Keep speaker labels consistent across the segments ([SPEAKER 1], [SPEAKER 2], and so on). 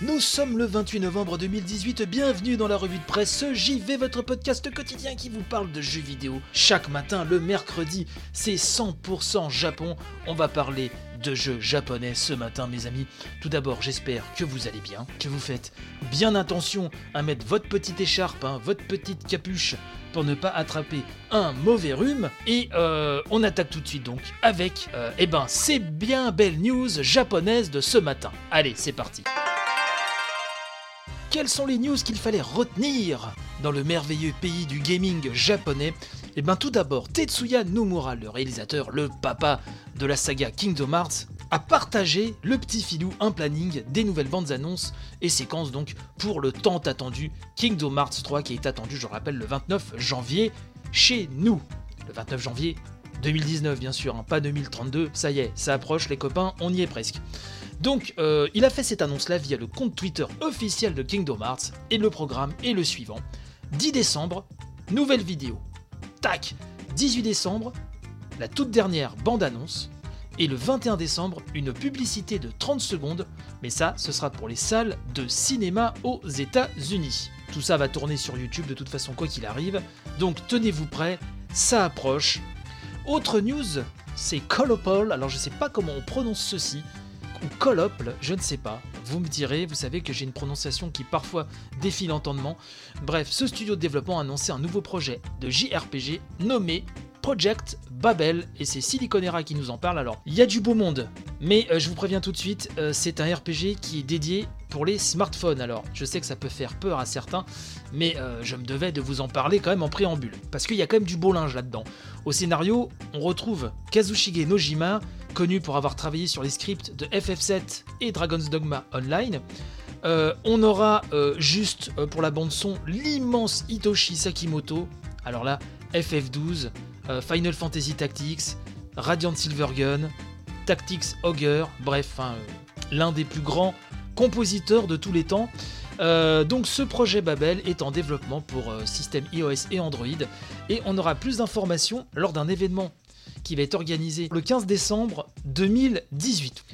[SPEAKER 1] Nous sommes le 28 novembre 2018, bienvenue dans la revue de presse JV, votre podcast quotidien qui vous parle de jeux vidéo. Chaque matin, le mercredi, c'est 100% Japon, on va parler de jeux japonais ce matin mes amis. Tout d'abord, j'espère que vous allez bien, que vous faites bien attention à mettre votre petite écharpe, hein, votre petite capuche pour ne pas attraper un mauvais rhume. Et euh, on attaque tout de suite donc avec, euh, eh ben, ces bien belles news japonaises de ce matin. Allez, c'est parti. Quelles sont les news qu'il fallait retenir dans le merveilleux pays du gaming japonais? Eh bien tout d'abord, Tetsuya Nomura, le réalisateur, le papa de la saga Kingdom Hearts, a partagé le petit filou un planning des nouvelles bandes annonces et séquences donc pour le tant attendu Kingdom Hearts 3 qui est attendu, je rappelle, le 29 janvier chez nous. Le 29 janvier 2019 bien sûr, hein, pas 2032, ça y est, ça approche les copains, on y est presque. Donc, euh, il a fait cette annonce-là via le compte Twitter officiel de Kingdom Hearts, et le programme est le suivant. 10 décembre, nouvelle vidéo. Tac 18 décembre, la toute dernière bande-annonce. Et le 21 décembre, une publicité de 30 secondes, mais ça, ce sera pour les salles de cinéma aux États-Unis. Tout ça va tourner sur YouTube de toute façon, quoi qu'il arrive. Donc tenez-vous prêts, ça approche. Autre news, c'est Colopol. Alors je sais pas comment on prononce ceci, ou Colople, je ne sais pas. Vous me direz, vous savez que j'ai une prononciation qui parfois défie l'entendement. Bref, ce studio de développement a annoncé un nouveau projet de JRPG nommé Project Babel et c'est Siliconera qui nous en parle. Alors, il y a du beau monde, mais euh, je vous préviens tout de suite, euh, c'est un RPG qui est dédié pour les smartphones. Alors, je sais que ça peut faire peur à certains, mais euh, je me devais de vous en parler quand même en préambule parce qu'il y a quand même du beau linge là-dedans. Au scénario, on retrouve Kazushige Nojima, connu pour avoir travaillé sur les scripts de FF7 et Dragon's Dogma Online. Euh, on aura euh, juste euh, pour la bande son l'immense Hitoshi Sakimoto. Alors là, FF12, euh, Final Fantasy Tactics, Radiant Silvergun, Tactics Ogre, bref, hein, l'un des plus grands compositeurs de tous les temps. Donc ce projet Babel est en développement pour système iOS et Android et on aura plus d'informations lors d'un événement qui va être organisé le 15 décembre 2018.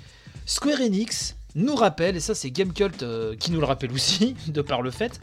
[SPEAKER 1] Square Enix nous rappelle, et ça c'est Gamecult euh, qui nous le rappelle aussi, de par le fait,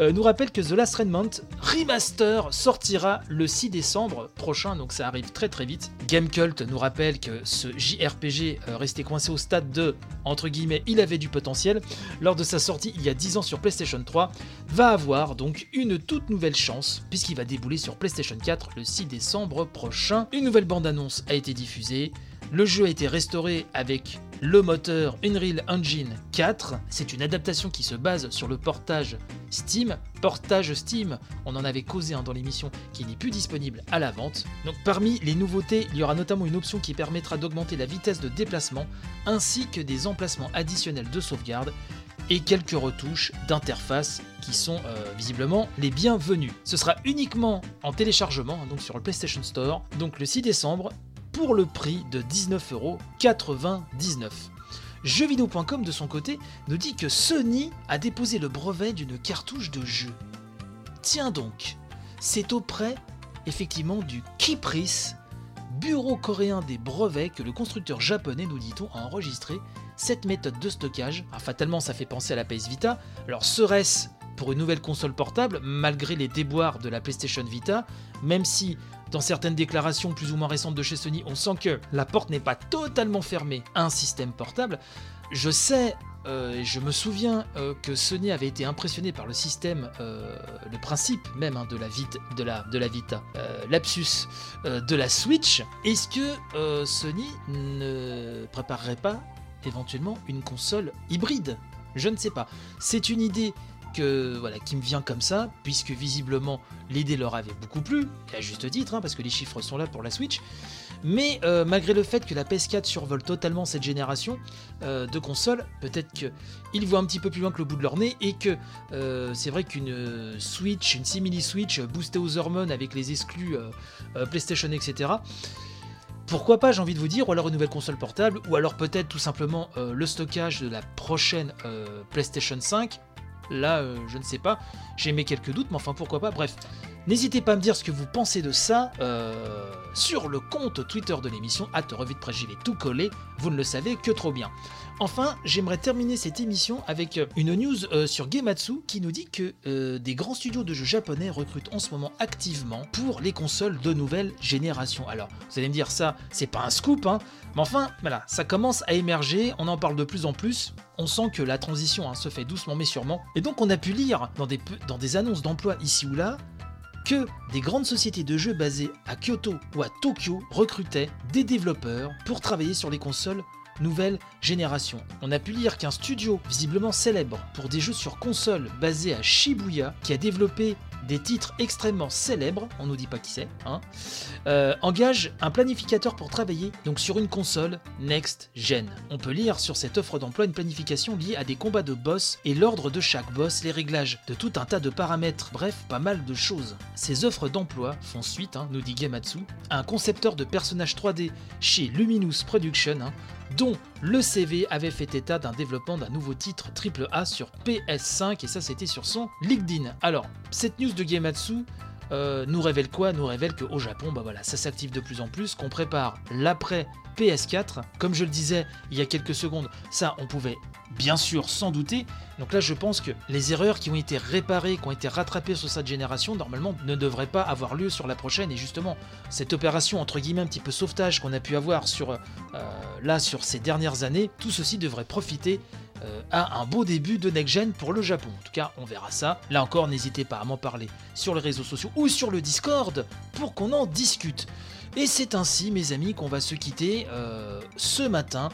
[SPEAKER 1] euh, nous rappelle que The Last Remnant Remaster sortira le 6 décembre prochain, donc ça arrive très très vite. Gamecult nous rappelle que ce JRPG euh, restait coincé au stade de, entre guillemets, il avait du potentiel, lors de sa sortie il y a 10 ans sur PlayStation 3, va avoir donc une toute nouvelle chance, puisqu'il va débouler sur PlayStation 4 le 6 décembre prochain. Une nouvelle bande-annonce a été diffusée, le jeu a été restauré avec le moteur Unreal Engine 4. C'est une adaptation qui se base sur le portage Steam. Portage Steam, on en avait causé dans l'émission, qui n'est plus disponible à la vente. Donc parmi les nouveautés, il y aura notamment une option qui permettra d'augmenter la vitesse de déplacement, ainsi que des emplacements additionnels de sauvegarde et quelques retouches d'interface qui sont euh, visiblement les bienvenues. Ce sera uniquement en téléchargement, hein, donc sur le PlayStation Store, donc le 6 décembre, pour le prix de 19,99€. Jeuxvideo.com de son côté nous dit que Sony a déposé le brevet d'une cartouche de jeu. Tiens donc, c'est auprès effectivement du Kipris, bureau coréen des brevets, que le constructeur japonais, nous dit-on, a enregistré cette méthode de stockage. Ah, fatalement, ça fait penser à la PS Vita. Alors, serait-ce pour une nouvelle console portable, malgré les déboires de la PlayStation Vita, même si dans certaines déclarations plus ou moins récentes de chez Sony, on sent que la porte n'est pas totalement fermée à un système portable. Je sais, euh, je me souviens euh, que Sony avait été impressionné par le système, euh, le principe même hein, de, la Vita, de, la, de la Vita, lapsus, de la Switch. Est-ce que Sony ne préparerait pas éventuellement une console hybride? Je ne sais pas. C'est une idée qui me vient comme ça, puisque visiblement l'idée leur avait beaucoup plu, et à juste titre, hein, parce que les chiffres sont là pour la Switch. Mais euh, malgré le fait que la PS4 survole totalement cette génération euh, de consoles, peut-être qu'ils voient un petit peu plus loin que le bout de leur nez et que euh, c'est vrai qu'une Switch, une simili Switch boostée aux hormones avec les exclus PlayStation, etc. Pourquoi pas, j'ai envie de vous dire, ou alors une nouvelle console portable, ou alors peut-être tout simplement le stockage de la prochaine PlayStation 5. Là, je ne sais pas. J'ai mis quelques doutes, mais enfin pourquoi pas. Bref, N'hésitez pas à me dire ce que vous pensez de ça euh, sur le compte Twitter de l'émission, at revue de presse tout collé, vous ne le savez que trop bien. Enfin, j'aimerais terminer cette émission avec euh, une news euh, sur Gematsu qui nous dit que des grands studios de jeux japonais recrutent en ce moment activement pour les consoles de nouvelle génération. Alors, vous allez me dire ça, c'est pas un scoop, hein, mais enfin, voilà, ça commence à émerger, on en parle de plus en plus, on sent que la transition hein, se fait doucement mais sûrement, et donc on a pu lire dans des annonces d'emploi ici ou là que des grandes sociétés de jeux basées à Kyoto ou à Tokyo recrutaient des développeurs pour travailler sur les consoles nouvelle génération. On a pu lire qu'un studio visiblement célèbre pour des jeux sur console basé à Shibuya, qui a développé des titres extrêmement célèbres, on nous dit pas qui c'est, hein, euh, engage un planificateur pour travailler donc sur une console next gen. On peut lire sur cette offre d'emploi une planification liée à des combats de boss et l'ordre de chaque boss, les réglages de tout un tas de paramètres, bref, pas mal de choses. Ces offres d'emploi font suite, hein, nous dit Gamatsu, à un concepteur de personnages 3D chez Luminous Production, hein, le CV avait fait état d'un développement d'un nouveau titre AAA sur PS5 et ça c'était sur son LinkedIn. Alors, cette news de Gematsu euh, nous révèle quoi Nous révèle qu'au Japon, bah ça s'active de plus en plus, qu'on prépare l'après PS4. Comme je le disais il y a quelques secondes, ça on pouvait bien sûr s'en douter. Donc là je pense que les erreurs qui ont été réparées, qui ont été rattrapées sur cette génération, normalement ne devraient pas avoir lieu sur la prochaine. Et justement, cette opération entre guillemets un petit peu sauvetage qu'on a pu avoir sur, euh, là sur ces dernières années, tout ceci devrait profiter euh, à un beau début de next gen pour le Japon. En tout cas, on verra ça. Là encore, n'hésitez pas à m'en parler sur les réseaux sociaux ou sur le Discord pour qu'on en discute. Et c'est ainsi, mes amis, qu'on va se quitter euh, ce matin.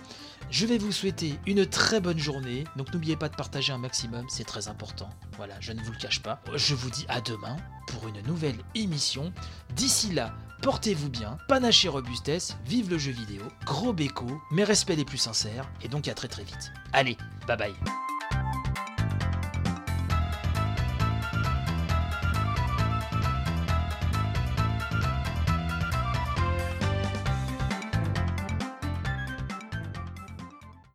[SPEAKER 1] Je vais vous souhaiter une très bonne journée. Donc n'oubliez pas de partager un maximum, c'est très important. Voilà, je ne vous le cache pas. Je vous dis à demain pour une nouvelle émission. D'ici là, portez-vous bien, panache et robustesse, vive le jeu vidéo, gros béco, mes respects les plus sincères, et donc à très très vite. Allez, bye bye